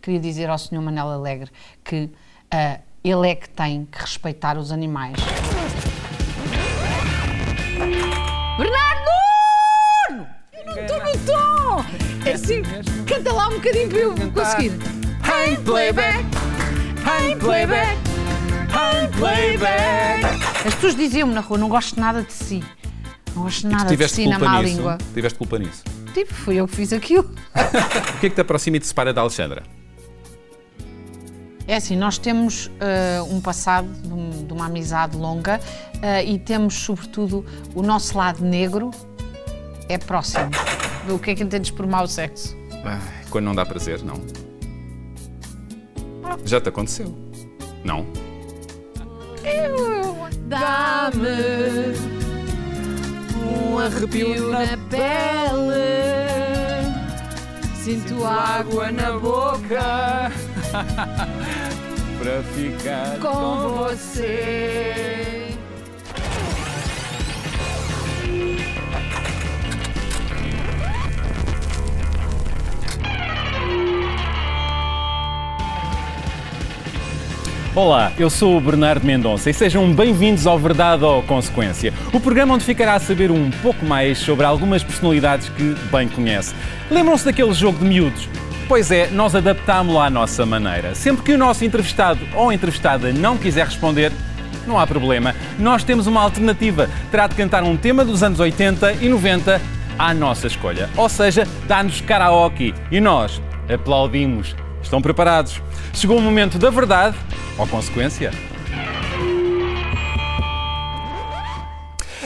Queria dizer ao Sr. Manel Alegre que uh, ele é que tem que respeitar os animais. Bernardo! Eu não estou no tom! É assim, canta lá um bocadinho para eu conseguir. Hey playback, hey playback, hey playback. As pessoas diziam-me na rua, não gosto nada de si. Não gosto nada de si na má nisso? língua. Tiveste culpa nisso? Tipo, fui eu que fiz aquilo. O que é que te aproxima e te separa da Alexandra? É assim, nós temos eh, um passado de, um- de uma amizade longa eh, e temos, sobretudo, o nosso lado negro é próximo. O que é que entendes por mau sexo? Ai, quando não dá prazer, não. Já te aconteceu? Não? Dá-me um arrepio na pele, sinto água na boca Para ficar com você. Olá, eu sou o Bernardo Mendonça e sejam bem-vindos ao Verdade ou Consequência, o programa onde ficará a saber um pouco mais sobre algumas personalidades que bem conhece. Lembram-se daquele jogo de miúdos? Pois é, nós adaptámo-lo à nossa maneira. Sempre que o nosso entrevistado ou entrevistada não quiser responder, não há problema. Nós temos uma alternativa. Terá de cantar um tema dos anos 80 e 90 à nossa escolha. Ou seja, dá-nos karaoke. E nós aplaudimos. Estão preparados? Chegou o momento da verdade ou consequência?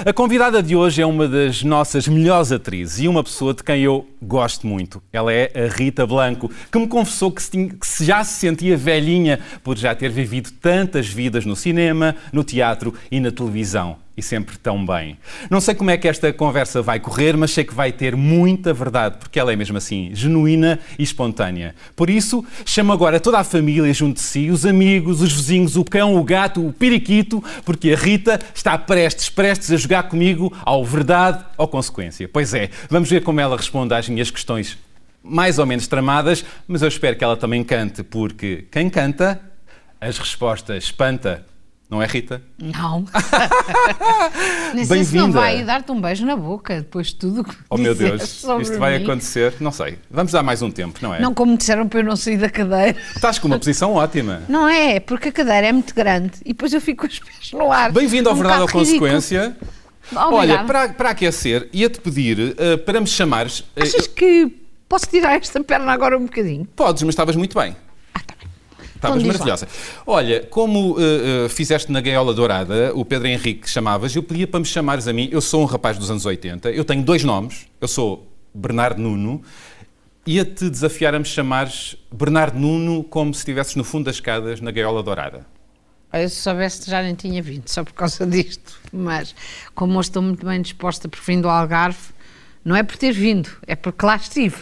A convidada de hoje é uma das nossas melhores atrizes e uma pessoa de quem eu gosto muito. Ela é a Rita Blanco, que me confessou que, se tinha- que já se sentia velhinha por já ter vivido tantas vidas no cinema, no teatro e na televisão. E sempre tão bem. Não sei como é que esta conversa vai correr, mas sei que vai ter muita verdade, porque ela é mesmo assim, genuína e espontânea. Por isso, chamo agora toda a família junto de si, os amigos, os vizinhos, o cão, o gato, o periquito, porque a Rita está prestes, prestes a jogar comigo ao verdade ou consequência. Pois é, vamos ver como ela responde às minhas questões mais ou menos tramadas, mas eu espero que ela também cante, porque quem canta, as respostas espanta. Não é, Rita? Não. Se não Bem-vinda. vai dar-te um beijo na boca depois de tudo que Oh meu Deus, isto vai mim. acontecer? Não sei. Vamos dar mais um tempo, não é? Não como disseram para eu não sair da cadeira. Estás com uma posição ótima. Não é, porque a cadeira é muito grande e depois eu fico com os pés no ar. Bem-vindo ao Um Verdade ou. Consequência. Obrigada. Olha, para, para aquecer, ia-te pedir eh, para me chamares. eh, Achas que posso tirar esta perna agora um bocadinho? Podes, mas estavas muito bem. Estavas Então maravilhosa. Olha, como eh, eh, fizeste na Gaiola Dourada, o Pedro Henrique chamavas, eu pedia para me chamares a mim. Eu sou um rapaz dos anos 80, eu tenho dois nomes. Eu sou Bernardo Nuno. Ia-te desafiar a me chamares Bernardo Nuno como se estivesses no fundo das escadas na Gaiola Dourada. Olha, se soubesse já nem tinha vindo, só por causa disto. Mas como hoje estou muito bem disposta por vindo ao Algarve, não é por ter vindo, é porque lá estive.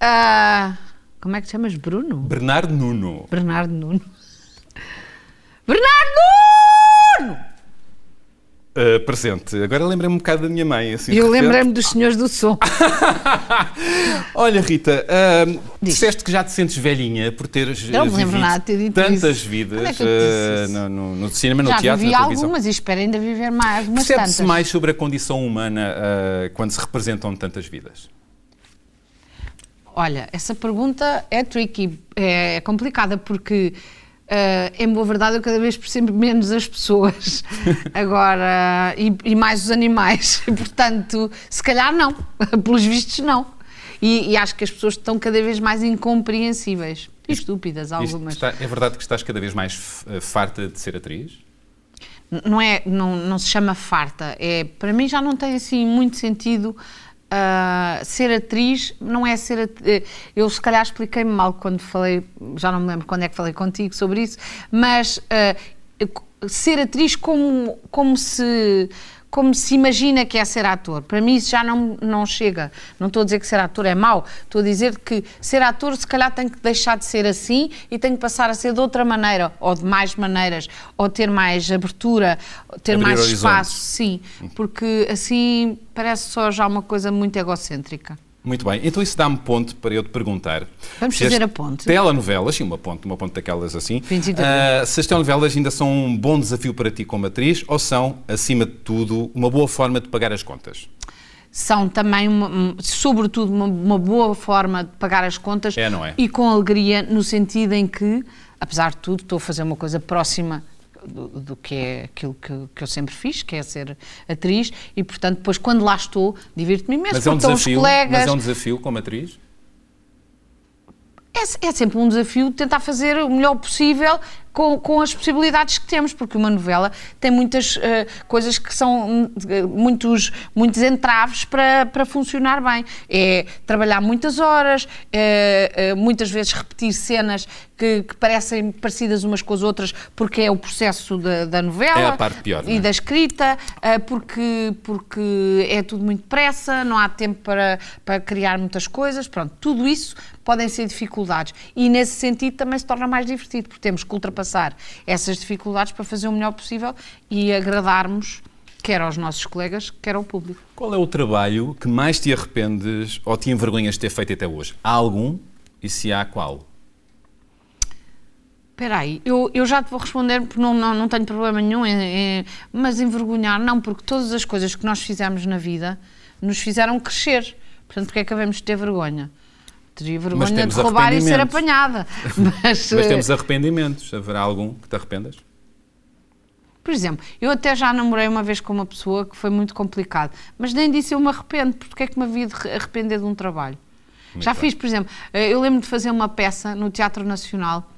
Ah, como é que te chamas? Bruno? Bernardo Nuno. Bernardo Nuno. Bernardo Nuno! Uh, presente. Agora lembrei-me um bocado da minha mãe. Assim, Eu lembrei-me dos senhores do som. Olha, Rita, ahm, disseste que já te sentes velhinha por teres Não me eh, lembro nada ter tantas isso. vidas é isso? no, no- no cinema, no Já teatro, vivi na televisão. algumas e espero ainda viver mais Percebe-se mais sobre a condição humana ah, quando se representam tantas vidas? Olha, essa pergunta é tricky, é complicada porque, eh, em boa verdade, eu cada vez percebo menos as pessoas agora e, e mais os animais. Portanto, se calhar não, pelos vistos não. E, e acho que as pessoas estão cada vez mais incompreensíveis e estúpidas algumas. está- é verdade que estás cada vez mais eh, farta de ser atriz? não é não, não se chama farta é para mim já não tem assim muito sentido ah, ser atriz não é ser eh, eu se calhar expliquei-me mal quando falei já não me lembro quando é que falei contigo sobre isso mas ah, ser atriz como como se como se imagina que é ser ator. Para mim isso já não, não chega. Não estou a dizer que ser ator é mau, estou a dizer que ser ator se calhar tem que deixar de ser assim e tem que passar a ser de outra maneira, ou de mais maneiras, ou ter mais abertura, ter Abrir mais horizontes. espaço, sim. Porque assim parece só já uma coisa muito egocêntrica. Muito bem, então isso dá-me ponto para eu te perguntar. Vamos fazer a ponte. Telenovelas, sim, uma ponte, uma ponte daquelas assim. 25 de ah, se as telenovelas ainda são um bom desafio para ti como atriz ou são, acima de tudo, uma boa forma de pagar as contas? São também, uma- um, sobretudo, uma, uma boa forma de pagar as contas É, não é? e com alegria, no sentido em que, apesar de tudo, estou a fazer uma coisa próxima do, do que é aquilo que, que eu sempre fiz, que é ser atriz, e portanto, depois, quando lá estou, divirto-me imenso, Mas é um desafio, colegas. mas é um desafio como atriz? É, é sempre um desafio tentar fazer o melhor possível com, com as possibilidades que temos, porque uma novela tem muitas eh, coisas que são eh, muitos, muitos entraves para, para funcionar bem. É trabalhar muitas horas, eh, eh, muitas vezes repetir cenas que, que parecem parecidas umas com as outras, porque é o processo da, da novela É a parte pior, não é? e da escrita, eh, porque, porque é tudo muito depressa, não há tempo para, para criar muitas coisas, pronto, tudo isso podem ser dificuldades. E nesse sentido também se torna mais divertido, porque temos que ultrapassar essas dificuldades para fazer o melhor possível e agradarmos quer aos nossos colegas, quer ao público. Qual é o trabalho que mais te arrependes ou te envergonhas de ter feito até hoje? Há algum? E se há, qual? Espera aí, eu, eu já te vou responder porque não, não, não tenho problema nenhum, em, em- mas envergonhar não, porque todas as coisas que nós fizemos na vida nos fizeram crescer. Portanto, porque é que havemos de ter vergonha? Teria vergonha de roubar e ser apanhada. Mas, Mas temos arrependimentos. Haverá algum que te arrependas? Por exemplo, eu até já namorei uma vez com uma pessoa que foi muito complicado, mas nem disso eu me arrependo, porque é que me havia de re- arrepender de um trabalho? já bem. fiz, por exemplo, eh, eu lembro de fazer uma peça no Teatro Nacional,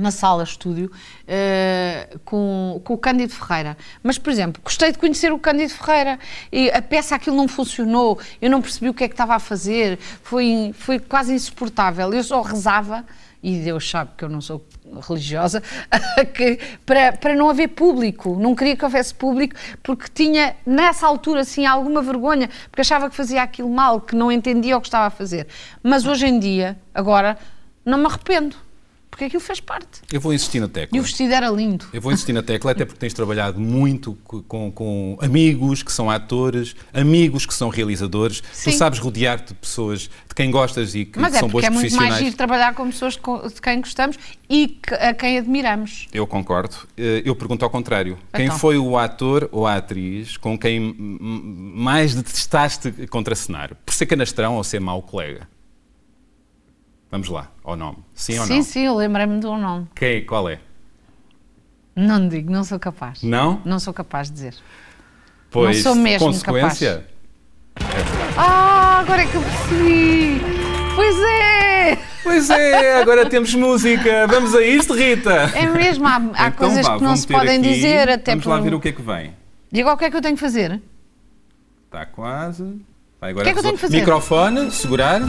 na sala estúdio, eh, com, com o Cândido Ferreira. Mas, por exemplo, gostei de conhecer o Cândido Ferreira e a peça aquilo não funcionou, eu não percebi o que é que estava a fazer, foi, foi quase insuportável. Eu só rezava, e Deus sabe que eu não sou religiosa, que, para, para não haver público. Não queria que houvesse público porque tinha, nessa altura, assim, alguma vergonha, porque achava que fazia aquilo mal, que não entendia o que estava a fazer. Mas hoje em dia, agora, não me arrependo, porque aquilo fez parte. Eu vou insistir na tecla. E o vestido era lindo. Eu vou insistir na tecla, até porque tens trabalhado muito co- com, com amigos que são atores, amigos que são realizadores. Sim. Tu sabes rodear-te de pessoas de quem gostas e que Mas é são boas porque é muito mais profissionais. giro trabalhar com pessoas de quem gostamos e a quem admiramos. Eu concordo. Eh, Eu pergunto ao contrário. Quem Então. foi o ator ou a atriz com quem mais detestaste contracenar? Por ser canastrão ou ser mau colega? Vamos lá, ao nome. Sim ou sim, não? sim, eu lembrei-me do nome. Quem, qual é? Não digo, não sou capaz. Não? Não sou capaz de dizer. Pois, sou mesmo consequência. Ah, agora é que eu percebi! Pois é! Pois é, agora temos música. Vamos a isto, Rita? É mesmo, há, há Então coisas vá, que não se podem aqui. dizer até Vamos lá por- ver o que é que vem. E agora o que é que eu tenho que fazer? Está quase. Agora O que é que eu tenho que fazer? Microfone, segurar.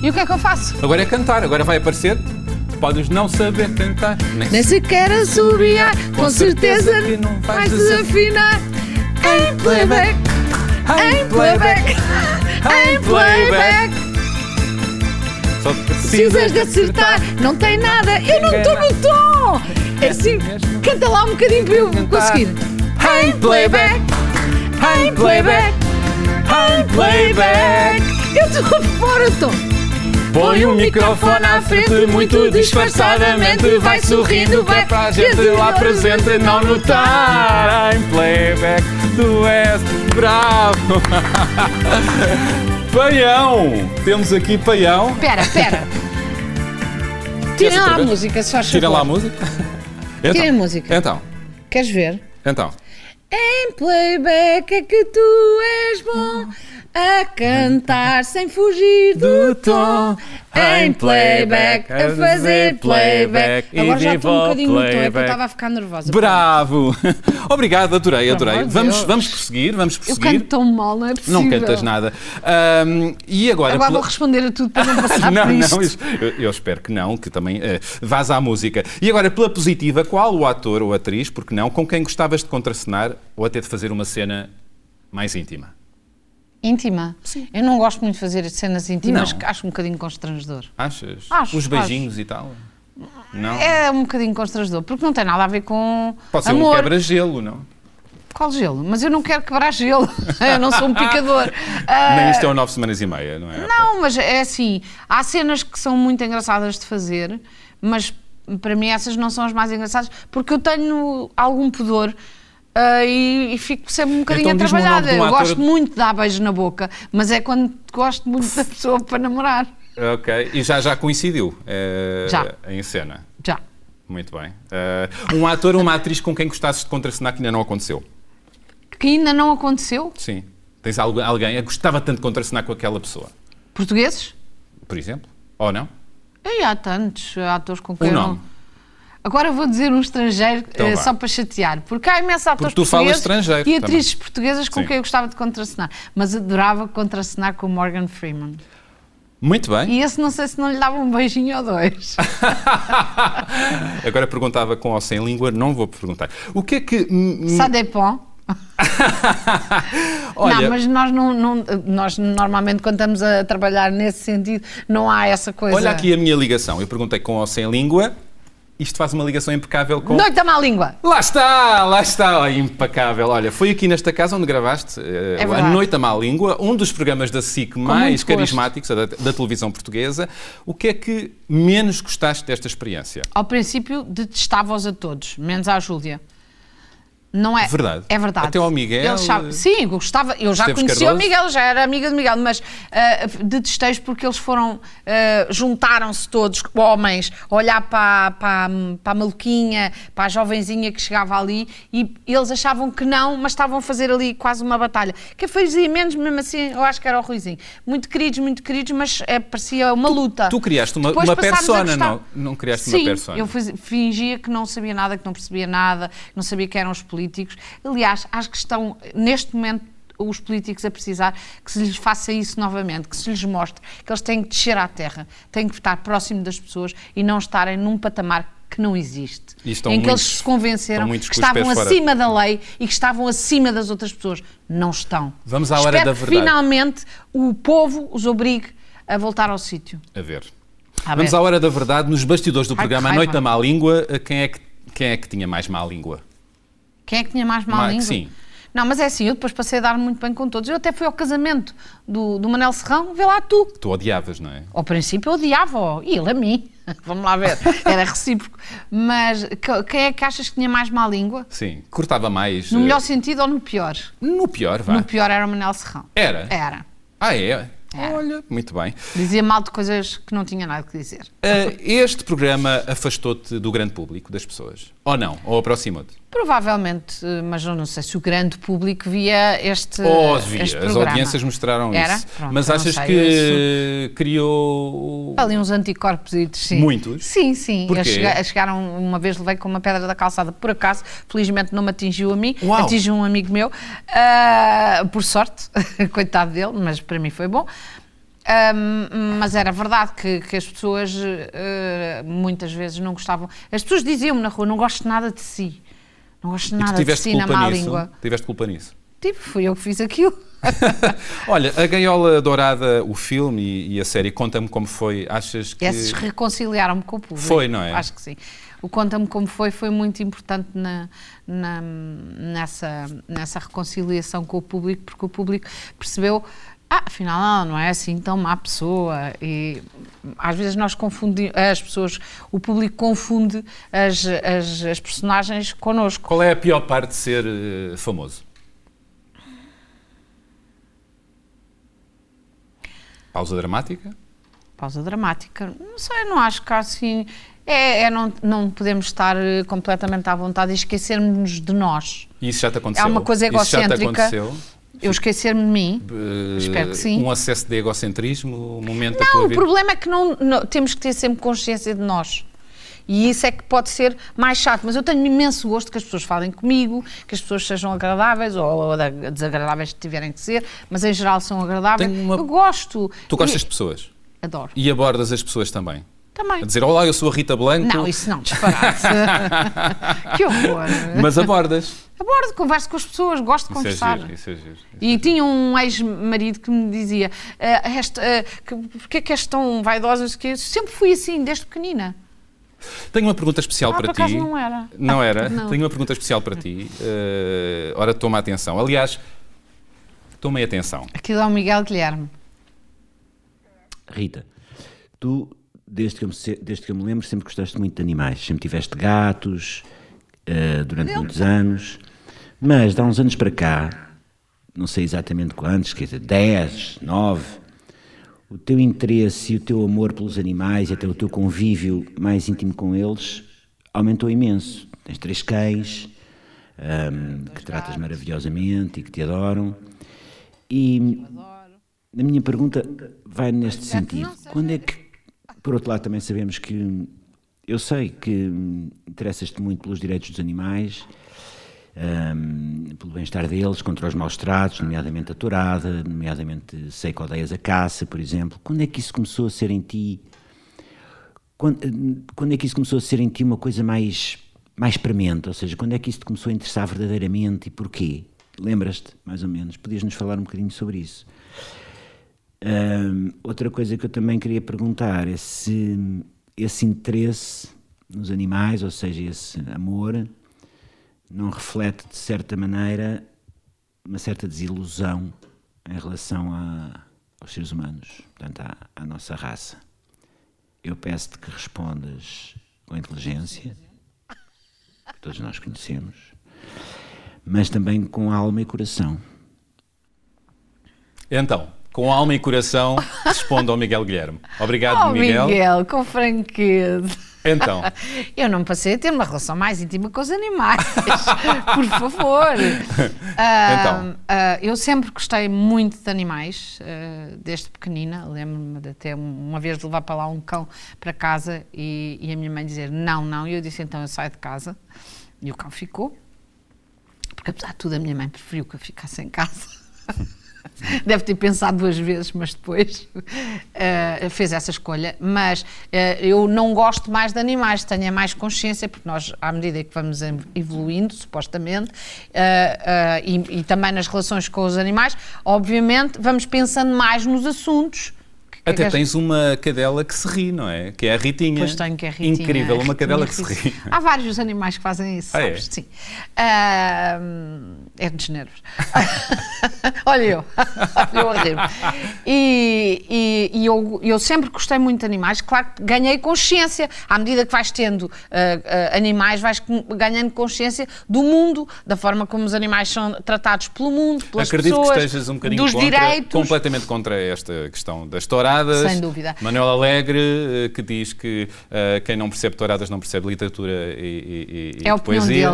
E o que é que eu faço? Agora é cantar. Agora vai aparecer. Podes não saber cantar. Nem Nem sequer assobiar, com certeza que não vais desafinar. Em playback, em playback, em playback. Só Precisas de acertar, não tem nada, eu não estou no tom. É assim, canta lá um bocadinho para eu conseguir. Em playback, em playback, em playback. Eu estou fora do tom. Põe o microfone à frente, muito disfarçadamente. Vai sorrindo, vai para a gente lá presente não notar. Em playback, tu és bravo. Paião! Temos aqui Paião. Espera, espera. Tirem lá a música, se faz Tira lá a música. Tirem a música. Então, Queres ver? então. Em playback é que tu és bom a cantar sem fugir do tom. Em playback, a fazer playback. E Agora já estou um bocadinho no tom, é que eu estava a ficar nervosa. Bravo! Obrigado, adorei, adorei. Vamos, vamos prosseguir, vamos Eu prosseguir. canto tão mal, não é possível. Não cantas nada. Ahm, e agora. Agora vou responder a tudo para não passar não, não, isso- eu, eu espero que não, que também uh, vás à música. E agora, pela positiva, qual o ator ou atriz, porque não, com quem gostavas de contracenar ou até de fazer uma cena mais íntima? Íntima? Eu não gosto muito de fazer cenas íntimas, Não. que acho um bocadinho constrangedor. Achas? Acho, Os beijinhos e tal? Não? É um bocadinho constrangedor, porque não tem nada a ver com Pode ser um amor. quebra-gelo, não? Qual gelo? Mas eu não quero quebrar gelo. eu não sou um picador. Ah, Nem isto é o nove semanas e meia, não é? Não, mas é assim, há cenas que são muito engraçadas de fazer, mas para mim essas não são as mais engraçadas, porque eu tenho algum pudor ah, e, e fico sempre um bocadinho Então nome atrapalhada. um Eu ator- gosto muito de dar beijo na boca, mas é quando gosto muito da pessoa para namorar. Ok. E já, já coincidiu eh, Já. em cena? Já. Muito bem. Eh, um ator ou uma atriz com quem gostasses de contracenar que ainda não aconteceu? Que ainda não aconteceu. Sim. Tens algu- alguém que gostava tanto de contracenar com aquela pessoa? Portugueses? Por exemplo? Ou não? E há tantos atores com quem Um eu não- nome. Agora vou dizer um estrangeiro Então vá. só para chatear, porque há imensos atores tu falas estrangeiro e também. atrizes portuguesas com Sim. quem eu gostava de contracenar, mas adorava contracenar com o Morgan Freeman. Muito bem. E esse não sei se não lhe dava um beijinho ou dois. Agora perguntava com ou sem língua, não vou perguntar. O que é que. Ça dépend. Olha, não, mas nós, não, não- nós normalmente quando estamos a trabalhar nesse sentido não há essa coisa. olha aqui a minha ligação. Eu perguntei com ou sem língua. Isto faz uma ligação impecável com. Noite da má língua. Lá está, lá está, Olha, impecável. Olha, foi aqui nesta casa onde gravaste eh, É A. Noite à Má Língua, um dos programas da SIC mais carismáticos da, da televisão portuguesa. O que é que menos gostaste desta experiência? Ao princípio detestava-os a todos, menos à Júlia. Não é? Verdade. É verdade. Até ao Miguel, sabem- sim, eu gostava. Eu já Esteves conhecia o. Miguel, já era amiga de Miguel, mas ah, detestei-os porque eles foram. ah, juntaram-se todos, homens, a olhar para, para, para a maluquinha, para a jovenzinha que chegava ali e eles achavam que não, mas estavam a fazer ali quase uma batalha. Que fazia menos, mesmo assim, eu acho que era o Ruizinho. Muito queridos, muito queridos, mas eh, parecia uma luta. Tu criaste uma, Depois uma persona, não, não criaste Sim, uma persona? eu fiz- fingia que não sabia nada, que não percebia nada, que não sabia que eram os políticos. Aliás, acho que estão, neste momento, os políticos a precisar que se lhes faça isso novamente, que se lhes mostre que eles têm que descer à terra, têm que estar próximo das pessoas e não estarem num patamar que não existe. Em que muitos- eles se convenceram que estavam fora. acima da lei e que estavam acima das outras pessoas. Não estão. Vamos à hora Espero da que verdade. finalmente o povo os obrigue a voltar ao sítio. A ver. A Vamos ver. à hora da verdade. Nos bastidores do Ai, que programa A. Noite da Má Língua, quem é que, quem é que tinha mais má língua? Quem é que tinha mais má Ma- língua? sim. Não, mas é assim, eu depois passei a dar muito bem com todos. Eu até fui ao casamento do, do Manel Serrão, vê lá tu. Tu odiavas, não é? Ao princípio eu odiava-o, e ele a mim. Vamos lá ver, era recíproco. Mas que- quem é que achas que tinha mais má língua? Sim. Cortava mais. No eh, melhor sentido ou no pior? No pior, vá. No pior era o Manel Serrão. Era? Era. Ah, é? Olha, muito bem. Dizia mal de coisas que não tinha nada que dizer. Ah, este programa afastou-te do grande público, das pessoas? Ou não? Ou aproximou-te? Provavelmente, mas eu não sei se o grande público via este, Ou via? este As audiências mostraram Era? isso. Pronto, Mas achas sei, que criou. Ali uns anticorpos, sim. Muitos? Sim, sim. Porquê? Chega- chegaram, uma vez levei com uma pedra da calçada, por acaso, felizmente não me atingiu a mim, Uau. atingiu um amigo meu, ah, por sorte, coitado dele, mas para mim foi bom. Ahm, mas era verdade que, que as pessoas ah, muitas vezes não gostavam. As pessoas diziam-me na rua: não gosto nada de si. Não gosto tu nada de culpa má nisso? língua. Tiveste culpa nisso? Tipo, fui eu que fiz aquilo. Olha, a Gaiola Dourada, o filme e, e a série, conta-me como foi. Achas que. Esses reconciliaram-me com o público. Foi, não é? Acho que sim. O Conta-me Como Foi foi muito importante na, na- nessa, nessa reconciliação com o público, porque o público percebeu. Ah, afinal, ela não é assim tão má pessoa. E às vezes nós confundimos, as pessoas, o público confunde as, as, as personagens connosco. Qual é a pior parte de ser eh, famoso? Pausa dramática? Pausa dramática. Não sei, não acho que assim. É, é não, não podemos estar eh, completamente à vontade e esquecermos de nós. E isso já te aconteceu? É uma coisa Isso já te egocêntrica. aconteceu? Eu esquecer-me de mim. Eh, Espero que sim. Um acesso de egocentrismo, um momento da Não, tua o vida? problema é que não, não- temos que ter sempre consciência de nós. E isso é que pode ser mais chato. Mas eu tenho imenso gosto que as pessoas falem comigo, que as pessoas sejam agradáveis ou, ou da- desagradáveis que tiverem que ser, mas em geral são agradáveis. Uma- Eu gosto. Tu gostas E- de pessoas? Adoro. E abordas as pessoas também? Também. A dizer, olá, eu sou a Rita Blanco, Não, isso não, disparate. que horror. mas abordas. Abordo, converso com as pessoas, gosto de Isso é conversar. giro, isso é giro. isso é E tinha um ex-marido que me dizia: "Ah, esta, ah, que, Porquê é que és tão vaidosa? Não sei o quê?" Eu Sempre fui assim, desde pequenina. Tenho uma pergunta especial Ah, para por acaso ti. não era. Não era? Não. Tenho uma pergunta especial para ti. Eh, ora, toma atenção. Aliás, tomem atenção. Aquilo é o Miguel Guilherme. Rita, tu, desde que, eu me, desde que eu me lembro, sempre gostaste muito de animais. Sempre tiveste gatos eh, durante muitos anos. Mas, de há uns anos para cá, não sei exatamente quantos, quer dizer, 10, 9, o teu interesse e o teu amor pelos animais e até o teu convívio mais íntimo com eles aumentou imenso. Tens três cães ahm, que tratas maravilhosamente e que te adoram. E a minha pergunta vai neste sentido. Quando é que, por outro lado, também sabemos que eu sei que hum, interessas-te muito pelos direitos dos animais, hum, pelo bem-estar deles, contra os maus tratos, nomeadamente a tourada, nomeadamente sei que odeias a caça, por exemplo. Quando é que isso começou a ser em ti? Quando, quando é que isso começou a ser em ti uma coisa mais, mais premente? Ou seja, quando é que isso te começou a interessar verdadeiramente e porquê? Lembras-te, mais ou menos? Podias-nos falar um bocadinho sobre isso? Hum, outra coisa que eu também queria perguntar é se esse interesse nos animais, ou seja, esse amor, não reflete de certa maneira uma certa desilusão em relação a- aos seres humanos, portanto, à, à nossa raça. Eu peço-te que respondas com inteligência, que todos nós conhecemos, mas também com alma e coração. Então, com alma e coração, respondo ao Miguel Guilherme. Obrigado, Oh, Miguel. Miguel, com franqueza. Então, Eu não passei a ter uma relação mais íntima com os animais, por favor. Ah, Então. ah, eu sempre gostei muito de animais, ah, desde pequenina. Lembro-me de até uma vez de levar para lá um cão para casa e, e a minha mãe dizer não, não. E eu disse então eu saio de casa. E o cão ficou, porque apesar de tudo a minha mãe preferiu que eu ficasse em casa. Deve ter pensado duas vezes, mas depois eh, fez essa escolha. Mas eh, eu não gosto mais de animais, tenho a mais consciência, porque nós, à medida que vamos evoluindo, supostamente, eh, e, e também nas relações com os animais, obviamente vamos pensando mais nos assuntos. que- até tens uma cadela que se ri, não é? Que é a Ritinha. Pois tenho que é Ritinha. Incrível, uma Ritinha cadela que se ri. Há vários animais que fazem isso, Ah, é? sabes? Sim. Ah, é dos nervos. Olha eu, eu a rir E, e, e eu, eu sempre gostei muito de animais, claro que ganhei consciência. À medida que vais tendo ah, ah, animais, vais ganhando consciência do mundo, da forma como os animais são tratados pelo mundo, pelas Acredito pessoas, que estejas um bocadinho dos contra, direitos. completamente contra esta questão das touradas. Sem dúvida. Manuel Alegre, eh, que diz que eh, quem não percebe touradas não percebe literatura e, e- e É a opinião poesia.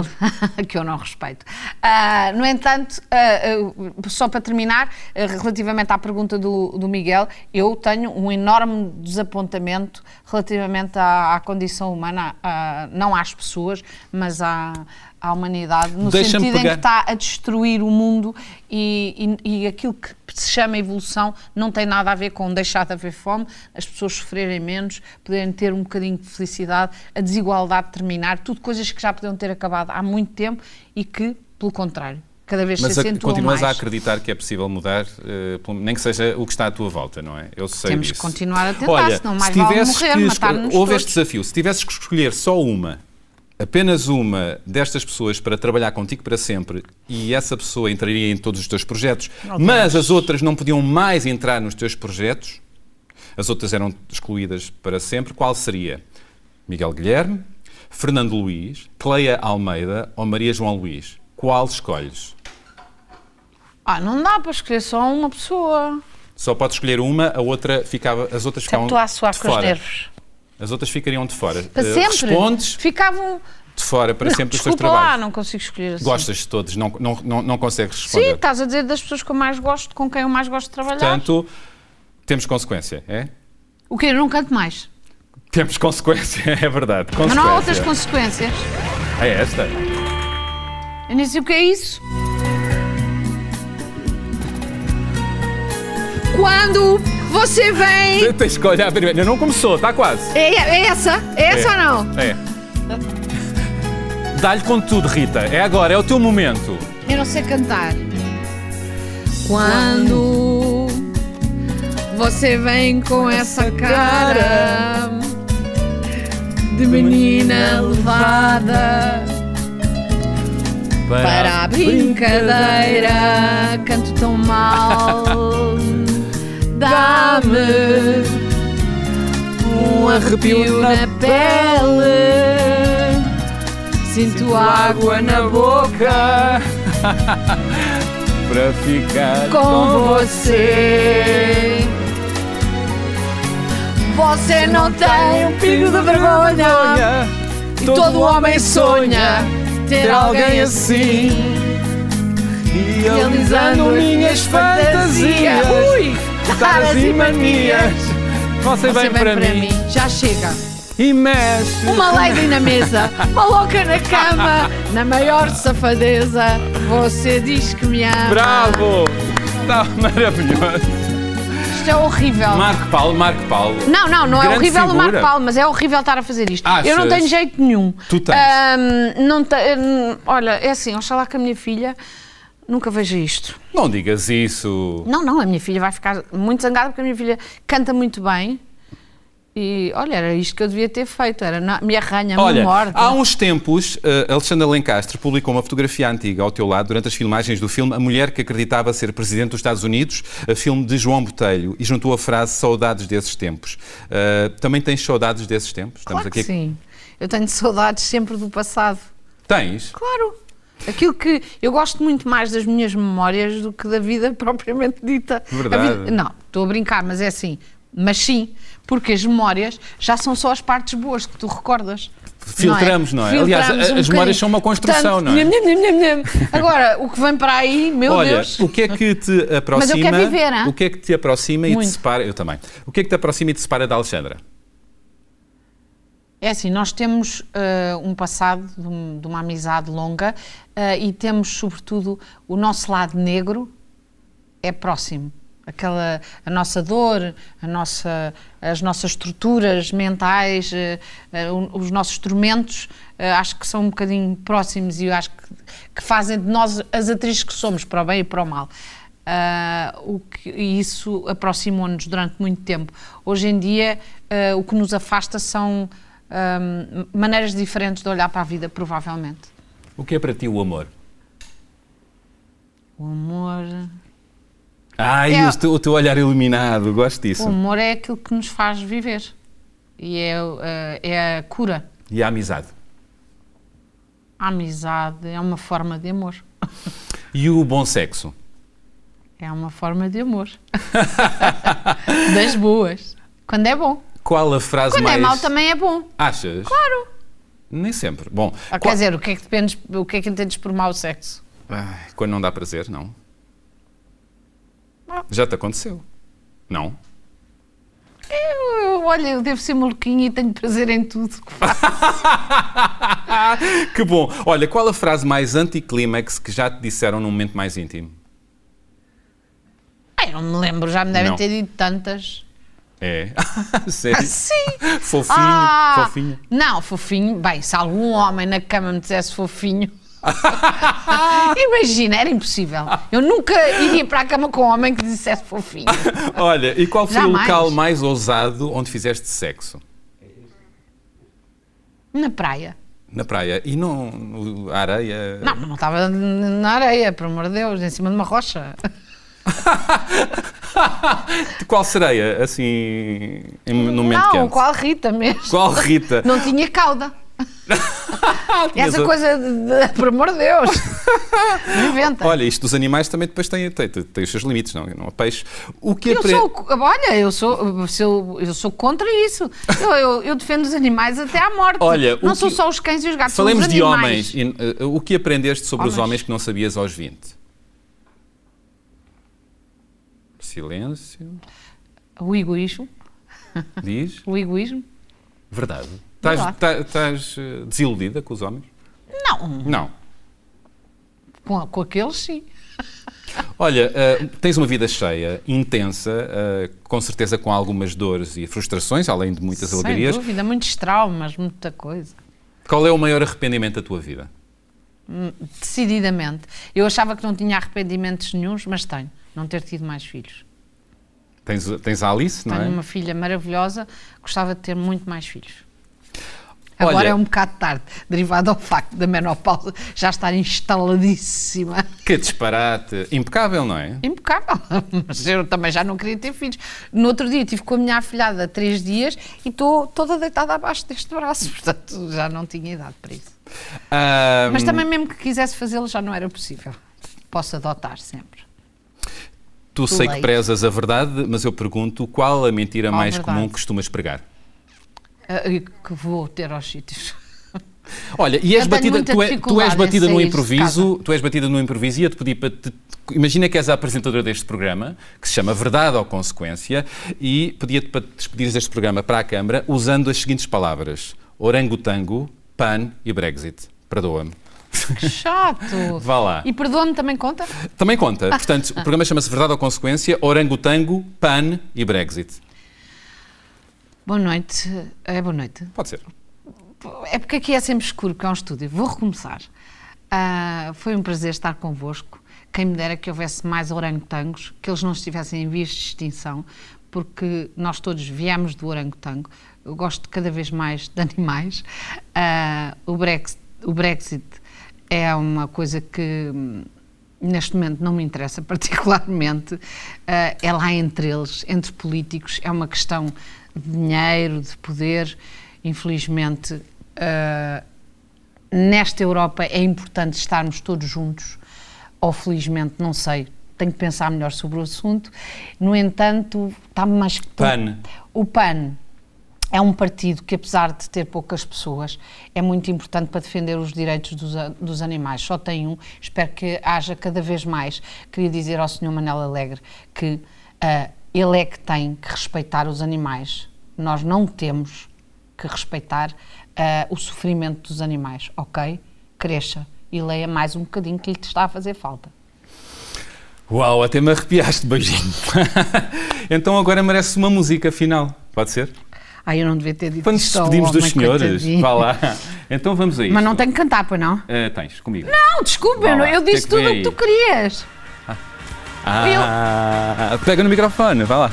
dele, que eu não respeito. Ah, no entanto, ah, ah, só para terminar, ah, relativamente à pergunta do, do Miguel, eu tenho um enorme desapontamento relativamente à, à condição humana, ah, não às pessoas, mas à, à humanidade, no Deixa-me sentido em que está a destruir o mundo e, e- e aquilo que se chama evolução não tem nada a ver com deixar de haver fome, as pessoas sofrerem menos, poderem ter um bocadinho de felicidade, a desigualdade terminar, tudo coisas que já podiam ter acabado há muito tempo e que, pelo contrário, cada vez Mas se acentuam continuas mais. a acreditar que é possível mudar, pelo- nem que seja o que está à tua volta, não é? Eu sei Temos disso. que continuar a tentar, Olha, senão mais se vale morrer, matar-nos Houve este desafio, se tivesses que escolher só uma, apenas uma destas pessoas para trabalhar contigo para sempre e essa pessoa entraria em todos os teus projetos, mas as outras não podiam mais entrar nos teus projetos, as outras eram excluídas para sempre, qual seria? Miguel Guilherme, Fernando Luís, Cleia Almeida ou Maria João Luís? Qual escolhes? Ah, não dá para escolher só uma pessoa. Só pode escolher uma, a outra ficava, as outras ficavam Estou a suar de com os fora. nervos. As outras ficariam de fora. Para Eh, sempre. Respondes Ficavam. de fora para Não, sempre dos teus desculpa lá, não consigo escolher assim. Gostas de todos, não, não, não, não consegues Sim, responder. estás a dizer das pessoas que eu mais gosto, com quem eu mais gosto de trabalhar. Portanto, temos consequência, é? O quê? Eu não canto mais. Temos consequência, é verdade. Mas não há outras Consequência. consequências. É esta? Eu nem sei o que é isso. Quando você vem. Tens que olhar primeiro. Ainda não começou, está quase. É, é essa? É essa É. ou não? É. Dá-lhe com tudo, Rita. É agora, é o teu momento. Eu não sei cantar. Quando você vem com essa cara de menina levada para a brincadeira. Canto tão mal, dá-me um arrepio na pele. Sinto água na boca Para ficar com você. Você não tem um pingo de vergonha. E todo homem sonha ter alguém assim. Realizando minhas fantasias. Ui! Caras e manias. Você, vem, para, mim. Já chega. e mexe. Uma lady na mesa, uma louca na cama, na maior safadeza. Você diz que me ama. Bravo! Está maravilhoso. É horrível. Marco Paulo, Marco Paulo. Não, não, não é Grande horrível o figura. Marco Paulo, mas é horrível estar a fazer isto. Achas? Eu não tenho jeito nenhum. Tu tens. Ahm, não te- hum, olha, é assim, oxalá que a minha filha nunca veja isto. Não digas isso. Não, não, a minha filha vai ficar muito zangada porque a minha filha canta muito bem. E olha, era isto que eu devia ter feito, era na- me arranha, me Olha, morde. há uns tempos, eh, Alexandre Lencastre publicou uma fotografia antiga ao teu lado durante as filmagens do filme A Mulher que Acreditava Ser Presidente dos Estados Unidos, a filme de João Botelho, e juntou a frase Saudades desses tempos. Eh, também tens saudades desses tempos? claro que sim. Eu tenho saudades sempre do passado. Tens? Claro. Aquilo que eu gosto muito mais das minhas memórias do que da vida propriamente dita. Verdade. vida- não, estou a brincar, mas é assim. Mas sim, porque as memórias já são só as partes boas que tu recordas. Filtramos, não é? Aliás, Filtramos a- um as memórias são uma construção, não é? nham, nham, nham. Agora, o que vem para aí, meu Olha, Deus. o que é que te aproxima? quero viver? O que é que te aproxima e te Muito. separa? Eu também. O que é que te aproxima e te separa da Alexandra? É assim, nós temos eh, um passado de, um- de uma amizade longa eh, e temos, sobretudo, o nosso lado negro é próximo. Aquela, a nossa dor, a nossa, as nossas estruturas mentais, eh, o- os nossos tormentos, eh, acho que são um bocadinho próximos e eu acho que, que fazem de nós as atrizes que somos, para o bem e para o mal. Ah, o que, e isso aproximou-nos durante muito tempo. Hoje em dia, ah, o que nos afasta são ahm, maneiras diferentes de olhar para a vida, provavelmente. O que é para ti o amor? O amor. Ai, É- o, teu, o teu olhar iluminado, gosto disso. O amor é aquilo que nos faz viver. E é, ah, é a cura. E a amizade? A amizade é uma forma de amor. E o bom sexo? É uma forma de amor. das boas. Quando é bom. Qual a frase Quando mais... é mau também é bom. Achas? Claro. Nem sempre. Bom, Ah, qual- Quer dizer, o que é que dependes, o que é que entendes por mau sexo? Ai, quando não dá prazer, não. Já te aconteceu? Não? Eu, eu, olha, eu devo ser maluquinha e tenho prazer em tudo que faço. Que bom. Olha, qual a frase mais anticlímax que já te disseram num momento mais íntimo? Ai, não me lembro, já me devem Não. ter dito tantas. É? Sério? Sim! Fofinho, Ah, fofinho. Não, fofinho. Bem, se algum homem na cama me dissesse fofinho. Imagina, era impossível. Eu nunca iria para a cama com um homem que dissesse fofinho. Olha, e qual foi o Jamais. local mais ousado onde fizeste sexo? Na praia. Na praia. E não a areia? Não, não estava na areia, por amor de Deus, em cima de uma rocha. De qual sereia? Assim, no momento não, quente? qual Rita mesmo. Qual Rita? Não tinha cauda. Essa coisa de, de- por amor de Deus. Inventa. Olha, isto dos animais também depois tem, tem, tem- os seus limites, não? Não peixe. O que Eu apre- sou, olha, eu sou, eu, eu sou contra isso. Eu, eu, eu defendo os animais até à morte. Olha, não são só os cães e os gatos, Falemos são os de homens. Eh, o que aprendeste sobre os Homens. homens que não sabias aos 20? Silêncio. O egoísmo. Diz. O egoísmo. Verdade. Estás, tá- eh, desiludida com os homens? Não, Não. com, com aqueles sim. Olha, eh, tens uma vida cheia, intensa, eh, com certeza com algumas dores e frustrações, além de muitas Sem alegrias. dúvida, muitos traumas, muita coisa. Qual é o maior arrependimento da tua vida? Decididamente. Eu achava que não tinha arrependimentos nenhuns, mas tenho. Não ter tido mais filhos. Tens, tens a Alice, não Tenho é? uma filha maravilhosa, gostava de ter muito mais filhos. Agora Olha- é um bocado tarde, derivado ao facto da menopausa já estar instaladíssima. Que disparate. Impecável, não é? Impecável. Mas eu também já não queria ter filhos. No outro dia estive com a minha afilhada há três dias e estou toda deitada abaixo deste braço. Portanto, já não tinha idade para isso. Ahm, Mas também, mesmo que quisesse fazê-lo, já não era possível. Posso adotar sempre. Tu sei que prezas a verdade, mas eu pergunto qual a mentira Qual mais verdade? comum que costumas pregar? Ah, que vou ter aos sítios. Olha, e és batida, tu, é- tu és batida no sair de improviso, tu és batida no improviso e eu te pedi para te, imagina que és a apresentadora deste programa, que se chama Verdade ou Consequência, e pedia-te para te despedires deste programa para a Câmara usando as seguintes palavras: orangotango, pan e Brexit. Perdoa-me. Que chato! Vá lá. E perdoa-me também conta? Também conta. Portanto, o programa chama-se Verdade ou Consequência, orangotango, pan e Brexit. Boa noite. É boa noite. Pode ser. É porque aqui é sempre escuro, porque é um estúdio. Vou recomeçar. Ah, foi um prazer estar convosco. Quem me dera que houvesse mais orangotangos, que eles não estivessem em vias de extinção, porque nós todos viemos do orangotango. Eu gosto cada vez mais de animais. Ah, o, Brexit, o Brexit é uma coisa que hum, neste momento não me interessa particularmente. Ah, é lá entre eles, entre políticos, é uma questão dinheiro, de poder. Infelizmente, ah, nesta Europa é importante estarmos todos juntos, ou felizmente, não sei, tenho que pensar melhor sobre o assunto. No entanto, está mais que. PAN. O PAN é um partido que, apesar de ter poucas pessoas, é muito importante para defender os direitos dos, dos animais. Só tem um, espero que haja cada vez mais. Queria dizer ao Sr. Manel Alegre que ah, ele é que tem que respeitar os animais. Nós não temos que respeitar ah, o sofrimento dos animais, ok? Cresça e leia mais um bocadinho que lhe está a fazer falta. Uau, até me arrepiaste, beijinho. então agora merece uma música final. Pode ser? Ah, eu não devia ter dito Quando nos despedimos dos senhores, vá lá. Então vamos a isto. Mas não tenho que cantar, pois não? Eh, tens, comigo. Não, desculpa, eu, eu é disse tudo o que tu querias. Ah, pega no microfone, vá lá.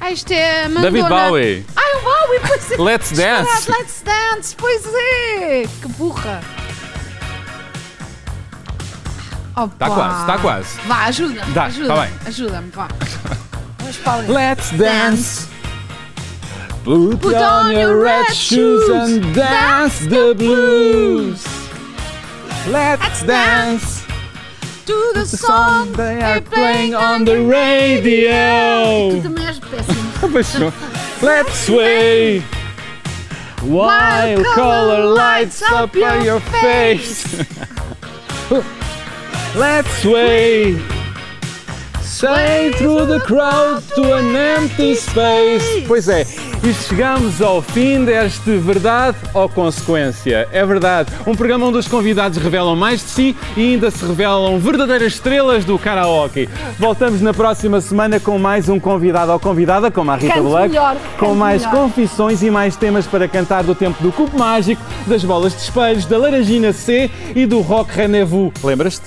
Ah, isto é Madonna. David Bowie. Ai, o Bowie, pois é. Let's dance. Let's Dance, pois é. Que burra. Tá quase, tá quase. Vá, ajuda-me, Dá, ajuda tá bem. Ajuda-me, vá. Vamos para ali. Let's dance. Put, Put on your red shoes and dance the blues. Let's dance. To the song they are playing on the radio. Tu também és péssimo. Let's sway. While color lights up on your face. Let's sway. Sway through the crowd to an empty space. Pois é, e chegamos ao fim deste Verdade ou Consequência. É verdade, um programa onde os convidados revelam mais de si e ainda se revelam verdadeiras estrelas do karaoke. Voltamos na próxima semana com mais um convidado ou convidada, como a Rita Canto Black, melhor, com mais melhor. confissões e mais temas para cantar do tempo do cubo mágico, das bolas de espelhos, da laranjina C e do rock rendezvous. Lembras-te?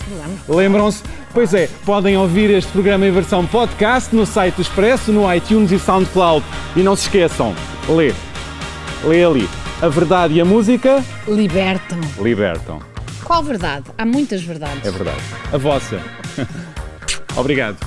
Lembram-se? Pois é, podem ouvir este programa em versão podcast no site do Expresso, no iTunes e SoundCloud. E não se esqueçam, lê. Lê ali. A verdade e a música Libertam. libertam. Qual verdade? Há muitas verdades. É verdade. A vossa. Obrigado.